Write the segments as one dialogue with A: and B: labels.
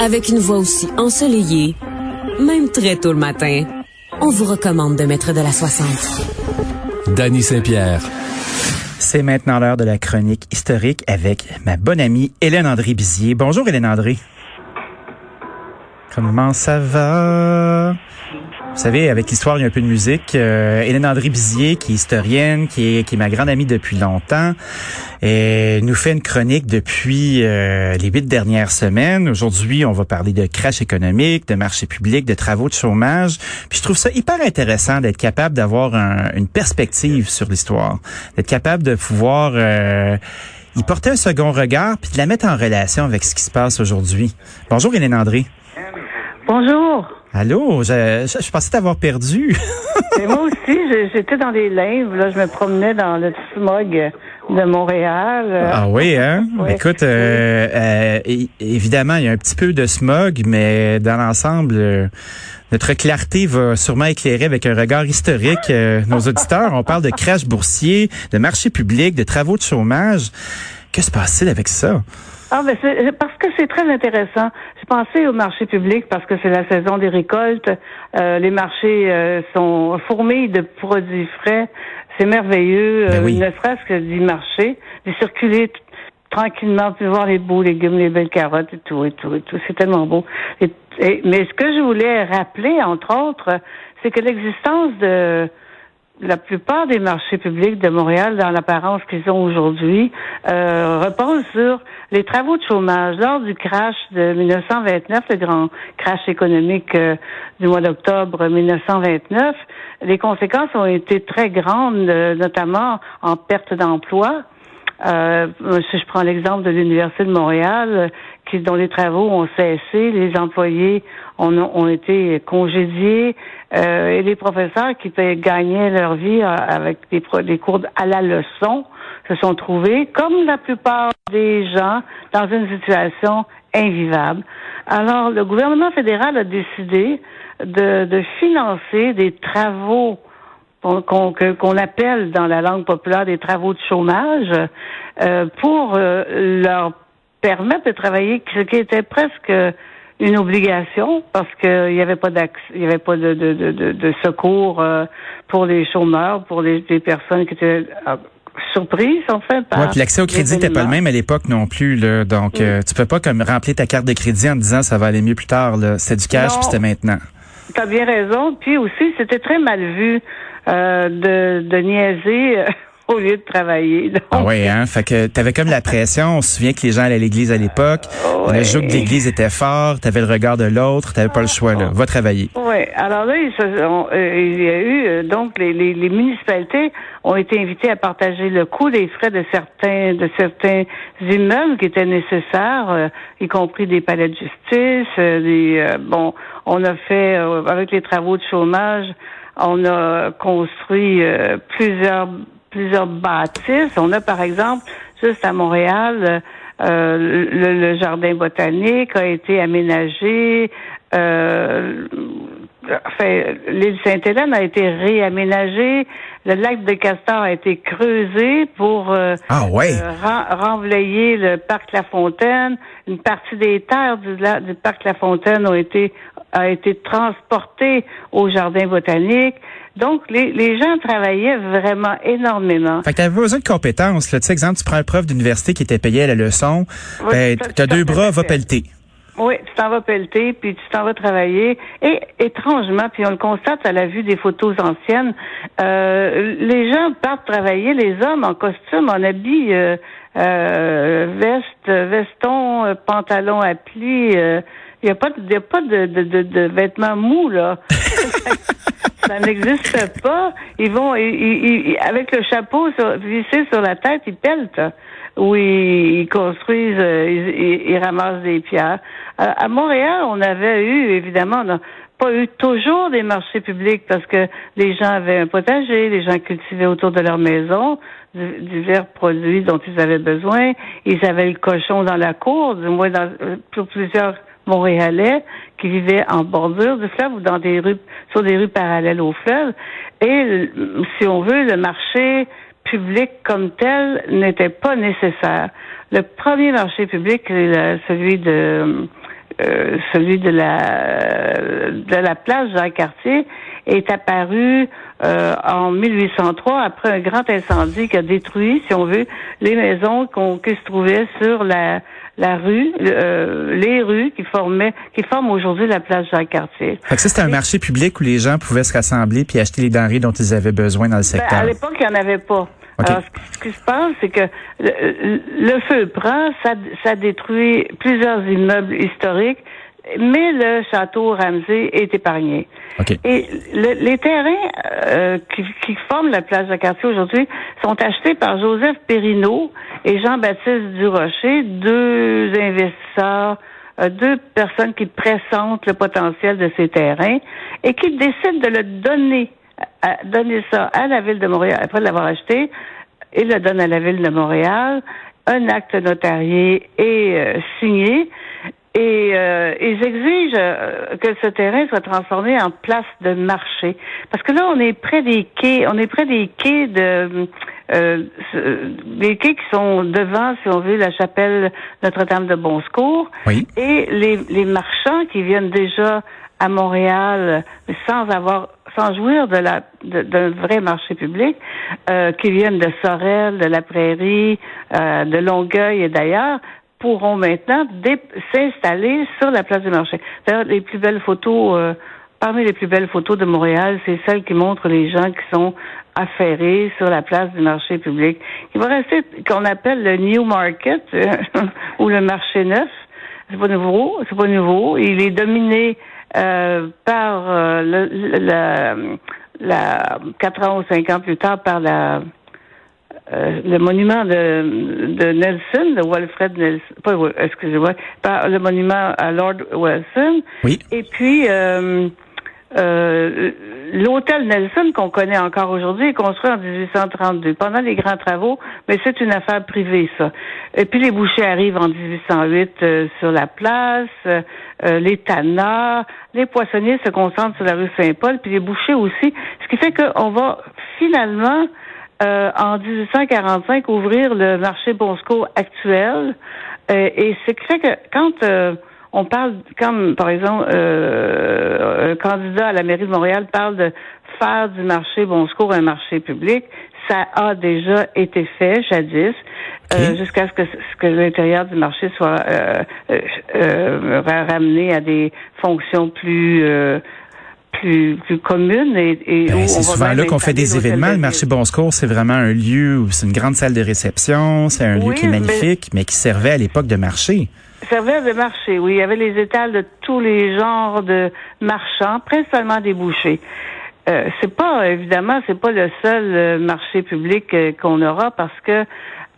A: Avec une voix aussi ensoleillée, même très tôt le matin, on vous recommande de mettre de la 60.
B: Danny Saint-Pierre.
C: C'est maintenant l'heure de la chronique historique avec ma bonne amie Hélène André Bizier. Bonjour Hélène André. Comment ça va? Vous savez, avec l'histoire, il y a un peu de musique. Euh, Hélène André Bizier, qui est historienne, qui est, qui est ma grande amie depuis longtemps, et nous fait une chronique depuis euh, les huit dernières semaines. Aujourd'hui, on va parler de crash économique, de marché public, de travaux de chômage. Puis je trouve ça hyper intéressant d'être capable d'avoir une perspective sur l'histoire, d'être capable de pouvoir euh, y porter un second regard, puis de la mettre en relation avec ce qui se passe aujourd'hui. Bonjour Hélène André.
D: Bonjour.
C: Allô, je, je, pensais t'avoir perdu.
D: moi aussi, j'étais dans les limbes, là, je me promenais dans le smog de Montréal.
C: Ah oui, hein? Écoute, euh, euh, évidemment, il y a un petit peu de smog, mais dans l'ensemble, euh, notre clarté va sûrement éclairer avec un regard historique nos auditeurs. On parle de crash boursier, de marché public, de travaux de chômage. Que se passe-t-il avec ça?
D: Ah, ben c'est parce que c'est très intéressant. Je pensais au marché public parce que c'est la saison des récoltes. Euh, les marchés euh, sont fourmis de produits frais. C'est merveilleux, ben euh, ne serait-ce que d'y marcher, de circuler tranquillement, puis voir les beaux légumes, les belles carottes et tout, et tout, et tout. C'est tellement beau. mais ce que je voulais rappeler, entre autres, c'est que l'existence de la plupart des marchés publics de Montréal, dans l'apparence qu'ils ont aujourd'hui, euh, reposent sur les travaux de chômage. Lors du crash de 1929, le grand crash économique euh, du mois d'octobre 1929, les conséquences ont été très grandes, euh, notamment en perte d'emploi. Euh, si je prends l'exemple de l'Université de Montréal, qui, dont les travaux ont cessé, les employés ont, ont été congédiés, euh, et les professeurs qui gagnaient leur vie euh, avec des, des cours à la leçon se sont trouvés, comme la plupart des gens, dans une situation invivable. Alors, le gouvernement fédéral a décidé de, de financer des travaux qu'on appelle dans la langue populaire des travaux de chômage euh, pour euh, leur permettre de travailler, ce qui était presque une obligation parce qu'il n'y avait pas il y avait pas de, de, de, de secours euh, pour les chômeurs, pour les, personnes qui étaient surprises en fait.
C: Oui, puis l'accès au crédit n'était pas le même à l'époque non plus là, donc mm. tu peux pas comme remplir ta carte de crédit en disant ça va aller mieux plus tard là, c'était du cash puis c'était maintenant.
D: Tu as bien raison, puis aussi c'était très mal vu euh, de, de niaiser euh, au lieu de travailler.
C: Ah oui, hein? Fait que t'avais comme la pression. On se souvient que les gens allaient à l'église à l'époque. Le jour que l'église était fort, t'avais le regard de l'autre, t'avais pas le choix, là. Va travailler.
D: Oui. Alors là, il, euh, y a eu, donc, les, les, municipalités ont été invitées à partager le coût des frais de certains, de certains immeubles qui étaient nécessaires, y compris des palais de justice, des, bon, on a fait, avec les travaux de chômage, on a construit euh, plusieurs plusieurs bâtisses. On a par exemple juste à Montréal euh, le, jardin botanique a été aménagé. Euh, enfin, l'île Sainte-Hélène a été réaménagée. Le lac de Castor a été creusé pour euh,
C: ah, ouais.
D: renvoyer le parc La Fontaine. Une partie des terres du, du parc La Fontaine ont été a été transporté au jardin botanique. Donc, les, les gens travaillaient vraiment énormément.
C: Fait que t'avais besoin de compétences. Là. Tu sais, exemple, tu prends un prof d'université qui était payé à la leçon. ben, t'as deux bras, va pelleter.
D: Oui, tu t'en vas pelleter, puis tu t'en vas travailler. Et étrangement, puis on le constate à la vue des photos anciennes, euh, les gens partent travailler, les hommes en costume, en habit, euh, euh, veste, veston, pantalon à plis, il n'y a pas, de, a pas de, de, de, vêtements mous, là. ça n'existe pas. Ils vont, ils, avec le chapeau vissé sur la tête, ils peltent. Ou ils, construisent, euh, ils, ramassent des pierres. À, Montréal, on avait eu, évidemment, on n'a pas eu toujours des marchés publics parce que les gens avaient un potager, les gens cultivaient autour de leur maison divers produits dont ils avaient besoin. Ils avaient le cochon dans la cour, du moins dans, euh, pour plusieurs montréalais qui vivaient en bordure du fleuve ou dans des rues, sur des rues parallèles au fleuve. Et si on veut, le marché public comme tel n'était pas nécessaire. Le premier marché public, celui de celui de la de la place Jacques-Cartier est apparu en 1803 après un grand incendie qui a détruit, si on veut, les maisons qu'on qui se trouvaient sur la la rue, euh, les rues qui formaient, qui forment aujourd'hui la place Jacques-Cartier.
C: ça, c'était un marché public où les gens pouvaient se rassembler puis acheter les denrées dont ils avaient besoin dans le ben, secteur.
D: à l'époque, il n'y en avait pas. Alors, ce qui se passe, c'est que le, feu prend, ça, ça détruit plusieurs immeubles historiques, mais le château Ramsey est épargné. Et les terrains euh, qui, qui, forment la place de quartier aujourd'hui sont achetés par Joseph Perrineau et Jean-Baptiste Durocher, deux investisseurs, euh, deux personnes qui pressentent le potentiel de ces terrains et qui décident de le donner, à, donner ça à la ville de Montréal après l'avoir acheté. et le donnent à la ville de Montréal. Un acte notarié est euh, signé et euh, ils exigent euh, que ce terrain soit transformé en place de marché. Parce que là, on est près des quais, on est près des quais de euh, des quais qui sont devant, si on veut, la chapelle Notre-Dame de Bonsecours.
C: Oui.
D: Et les, les marchands qui viennent déjà à Montréal sans avoir sans jouir de la d'un vrai marché public, euh, qui viennent de Sorel, de la Prairie, euh, de Longueuil et d'ailleurs, pourront maintenant s'installer sur la place du marché. D'ailleurs, les plus belles photos, euh, parmi les plus belles photos de Montréal, c'est celles qui montrent les gens qui sont affairés sur la place du marché public. Il va rester qu'on appelle le New Market ou le marché neuf. C'est pas nouveau, c'est pas nouveau. Il est dominé euh, par euh, la, la quatre ans ou cinq ans plus tard par la euh, le monument de, de Nelson, de Walfred Nelson, pas, excusez-moi, le monument à Lord Wilson.
C: Oui.
D: Et puis, euh, euh, l'hôtel Nelson qu'on connaît encore aujourd'hui est construit en 1832 pendant les grands travaux, mais c'est une affaire privée ça. Et puis les bouchers arrivent en 1808 sur la place, les tanards, les poissonniers se concentrent sur la rue Saint-Paul, puis les bouchers aussi, ce qui fait qu'on va finalement euh, en 1845 ouvrir le marché Bonsco actuel. Euh, et c'est fait que quand euh, on parle, comme par exemple un candidat à la mairie de Montréal parle de faire du marché Bonsco un marché public, ça a déjà été fait jadis, jusqu'à ce que, ce que l'intérieur du marché soit ramené à des fonctions plus plus, plus commune et, et
C: ben, c'est souvent là qu'on fait des événements. Le marché Bon Secours, c'est vraiment un lieu où c'est une grande salle de réception, c'est un lieu qui est magnifique, mais, qui servait à l'époque de marché.
D: Servait de marché, oui. Il y avait les étals de tous les genres de marchands, principalement des bouchers. Euh, c'est pas évidemment, c'est pas le seul euh, marché public euh, qu'on aura parce que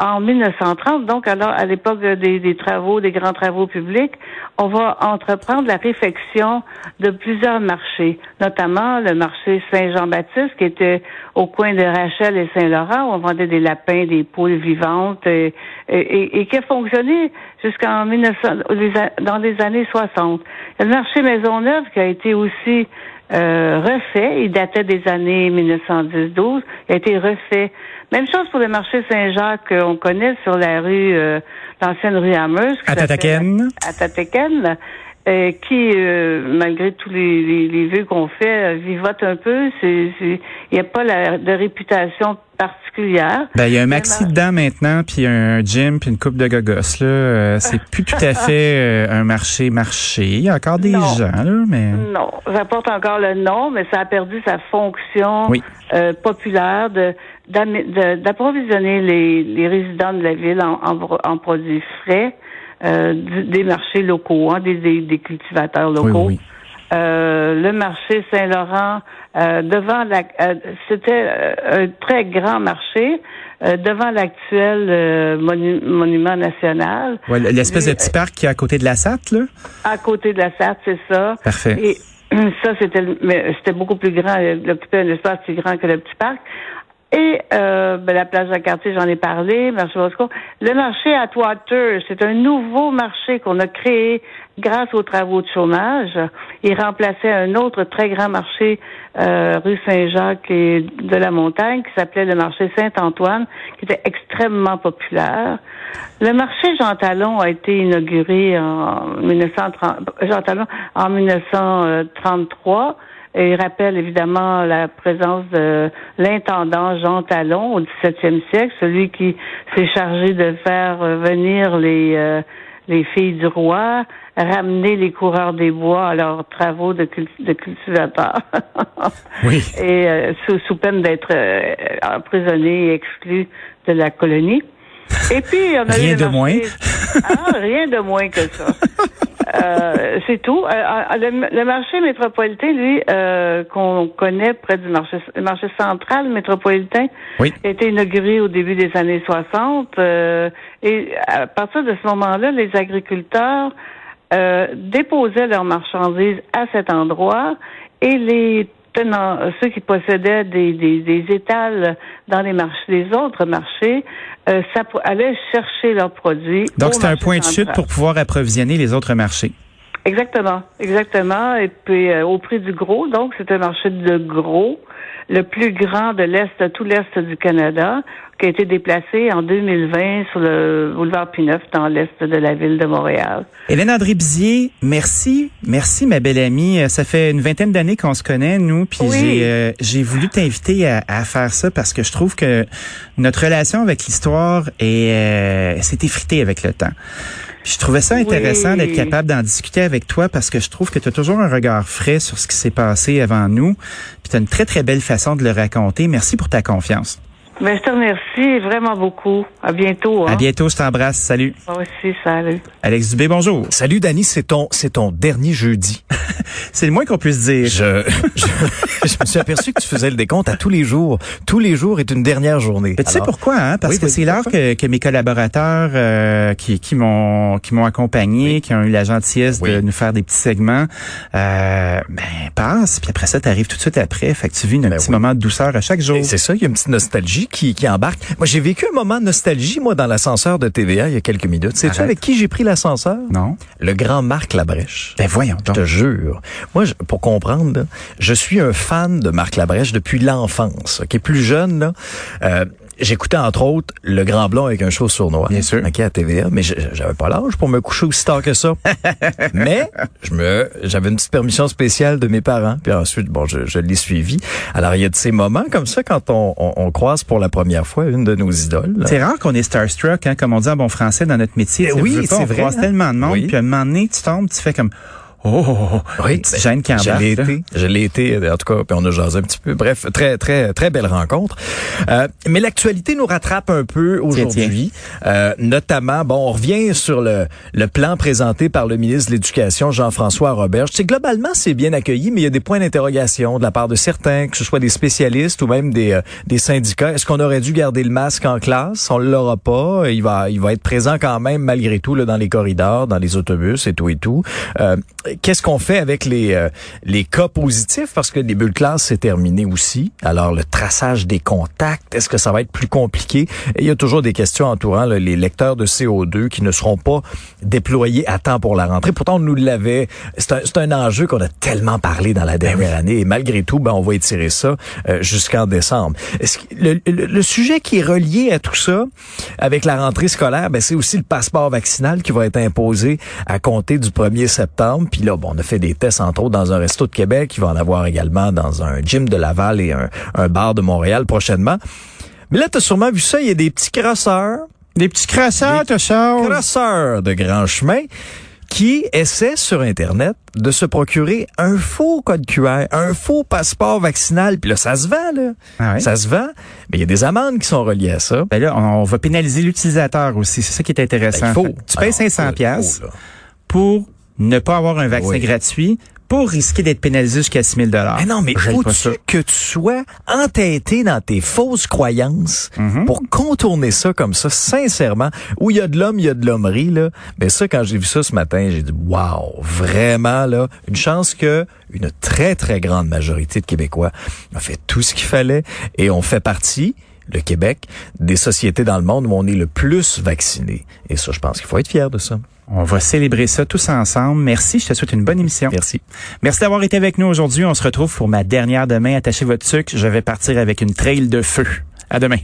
D: en 1930, donc alors à l'époque des, travaux, des grands travaux publics, on va entreprendre la réfection de plusieurs marchés, notamment le marché Saint-Jean-Baptiste qui était au coin de Rachel et Saint-Laurent où on vendait des lapins, des poules vivantes et, qui a fonctionné jusqu'en 1900 dans les années 60. Le marché Maisonneuve qui a été aussi euh, refait, il datait des années 1910-12, il a été refait même chose pour le marché Saint-Jacques qu'on connaît sur la rue, euh, l'ancienne rue Amherst.
C: À Tataken.
D: À Tataken. Euh, qui, euh, malgré tous les, les, les vœux qu'on fait, vivote un peu. Il n'y a pas la, de réputation particulière.
C: Ben, il y a un maxi dedans maintenant, puis un gym, puis une coupe de gogos. Là, c'est plus tout à fait un marché marché. Il y a encore des gens, là, mais
D: non, ça porte encore le nom, mais ça a perdu sa fonction populaire de d'approvisionner les, les, résidents de la ville en, en, produits frais, euh, des marchés locaux, hein, des, des, cultivateurs locaux. Euh, le marché Saint-Laurent, euh, devant la, euh, c'était un très grand marché devant l'actuel monument national.
C: Ouais, l'espèce de petit parc qui est à côté de la SAT, là?
D: À côté de la SAT, c'est ça.
C: Parfait.
D: Et ça, c'était, c'était beaucoup plus grand. Il occupait un espace plus grand que le petit parc. Et euh, ben, la plage de quartier, j'en ai parlé, marché Bosco. Le marché à Water, c'est un nouveau marché qu'on a créé grâce aux travaux de chômage. Il remplaçait un autre très grand marché euh, rue Saint-Jacques et de la Montagne qui s'appelait le marché Saint-Antoine, qui était extrêmement populaire. Le marché Jean Talon a été inauguré en 1930, Jean Talon en 1933. Et il rappelle évidemment la présence de l'intendant Jean Talon au XVIIe siècle, celui qui s'est chargé de faire venir les euh, les filles du roi, ramener les coureurs des bois à leurs travaux de, de cultivateurs.
C: oui.
D: Et euh, sous, sous, peine d'être euh, emprisonnés et exclus de la colonie. Et puis, on a
C: rien de moins.
D: Ah, rien de moins que ça. Euh, c'est tout. Euh, euh, le, marché métropolitain, lui, qu'on connaît près du marché, marché central métropolitain,
C: oui.
D: a été inauguré au début des années 60. et à partir de ce moment-là, les agriculteurs déposaient leurs marchandises à cet endroit et les tenant, ceux qui possédaient des, des, des, étals dans les marchés, les autres marchés, euh, ça allait chercher leurs produits.
C: Donc c'était un point de chute pour pouvoir approvisionner les autres marchés.
D: Exactement, exactement. Et puis euh, au prix du gros, donc c'est un marché de gros, le plus grand de l'est, tout l'est du Canada, qui a été déplacé en 2020 sur le boulevard Pineuf dans l'est de la ville de Montréal.
C: Hélène André Bizier, merci, merci ma belle amie. Euh, ça fait une vingtaine d'années qu'on se connaît, nous, puis j'ai euh, j'ai voulu t'inviter à, à, faire ça parce que je trouve que notre relation avec l'histoire est euh, s'est effritée avec le temps. Puis je trouvais ça intéressant d'être capable d'en discuter avec toi parce que je trouve que tu as toujours un regard frais sur ce qui s'est passé avant nous. Puis tu as une très, très belle façon de le raconter. Merci pour ta confiance.
D: Ben, je te remercie vraiment beaucoup. À bientôt. Hein?
C: À bientôt, je t'embrasse. Salut.
D: Moi aussi, salut.
C: Alex Dubé, bonjour.
B: Salut, Dani, c'est ton, c'est ton dernier jeudi.
C: c'est le moins qu'on puisse dire.
B: Je, je, je, me suis aperçu que tu faisais le décompte à tous les jours. Tous les jours est une dernière journée.
C: Mais tu sais pourquoi, hein? Parce que c'est l'heure que, que, mes collaborateurs euh, qui, qui m'ont qui m'ont accompagné, oui. qui ont eu la gentillesse oui. de nous faire des petits segments, euh, ben passe. Puis après ça, tu arrives tout de suite après. Fait que tu vis un ben petit oui. moment de douceur à chaque jour.
B: C'est ça, il y a une petite nostalgie qui, qui embarque. Moi, j'ai vécu un moment de nostalgie, moi, dans l'ascenseur de TVA il y a quelques minutes. Sais-tu avec qui j'ai pris l'ascenseur?
C: Non.
B: Le grand Marc Labrèche.
C: Ben voyons donc.
B: Je te jure. Moi, je, pour comprendre, je suis un fan de Marc Labrèche depuis l'enfance. Qui est plus jeune, là. Euh, J'écoutais entre autres Le Grand Blond avec un show sournois.
C: Bien sûr.
B: Okay, à TVA, mais j'avais pas l'âge pour me coucher aussi tard que ça. mais je me, j'avais une petite permission spéciale de mes parents. Puis ensuite, bon, je, je l'ai suivi. Alors il y a de ces moments comme ça quand on, on, on croise pour la première fois une de nos idoles.
C: C'est rare qu'on est starstruck, hein, comme on dit en bon français dans notre métier.
B: Eh oui, c'est vrai.
C: On croise
B: hein?
C: tellement de monde,
B: oui.
C: puis à un moment donné, tu tombes, tu fais comme Oh,
B: oui,
C: Jeanne qui
B: je l'ai été, je l'ai été, en tout cas, puis on a jasé un petit peu. Bref, très, très, très belle rencontre. Euh, mais l'actualité nous rattrape un peu aujourd'hui, euh, notamment, bon, on revient sur le, le plan présenté par le ministre de l'Éducation, Jean-François Roberge. C'est globalement, c'est bien accueilli, mais il y a des points d'interrogation de la part de certains, que ce soit des spécialistes ou même des, euh, des syndicats. Est-ce qu'on aurait dû garder le masque en classe? On l'aura pas. Il va, il va être présent quand même, malgré tout, là, dans les corridors, dans les autobus et tout et tout. Qu'est-ce qu'on fait avec les euh, les cas positifs? Parce que les bulles classe c'est terminé aussi. Alors le traçage des contacts, est-ce que ça va être plus compliqué? Et il y a toujours des questions entourant là, les lecteurs de CO2 qui ne seront pas déployés à temps pour la rentrée. Pourtant on nous l'avait. C'est un, c'est un enjeu qu'on a tellement parlé dans la dernière année et malgré tout, ben on va étirer ça euh, jusqu'en décembre. Est-ce que le, le, le, sujet qui est relié à tout ça avec la rentrée scolaire, ben c'est aussi le passeport vaccinal qui va être imposé à compter du 1er septembre. Puis là, bon, on a fait des tests, entre autres, dans un resto de Québec. Il va en avoir également dans un gym de Laval et un, un bar de Montréal prochainement. Mais là, tu as sûrement vu ça, il y a des petits crosseurs.
C: Des petits crosseurs, tu ça?
B: Crosseurs de grand chemin qui essaient sur Internet de se procurer un faux code QR, un faux passeport vaccinal. Puis là, ça se vend, là.
C: Ah ouais?
B: Ça se vend. Mais il y a des amendes qui sont reliées à ça.
C: Ben là, on va pénaliser l'utilisateur aussi. C'est ça qui est intéressant.
B: Ben, il faut.
C: Tu payes 500 pièces pour ne pas avoir un vaccin
B: Oui.
C: gratuit pour risquer d'être pénalisé jusqu'à 6 000
B: Mais non, mais faut-tu que tu sois entêté dans tes fausses croyances
C: Mhm.
B: pour contourner ça comme ça, sincèrement? Où il y a de l'homme, il y a de l'hommerie, là. Mais ça, quand j'ai vu ça ce matin, j'ai dit, wow, vraiment, là, une chance que une très, très grande majorité de Québécois a fait tout ce qu'il fallait et on fait partie le Québec, des sociétés dans le monde où on est le plus vacciné. Et ça, je pense qu'il faut être fier de ça.
C: On va célébrer ça tous ensemble. Merci, je te souhaite une bonne émission.
B: Merci.
C: Merci d'avoir été avec nous aujourd'hui. On se retrouve pour ma dernière demain. Attachez votre sucre. Je vais partir avec une trail de feu. À demain.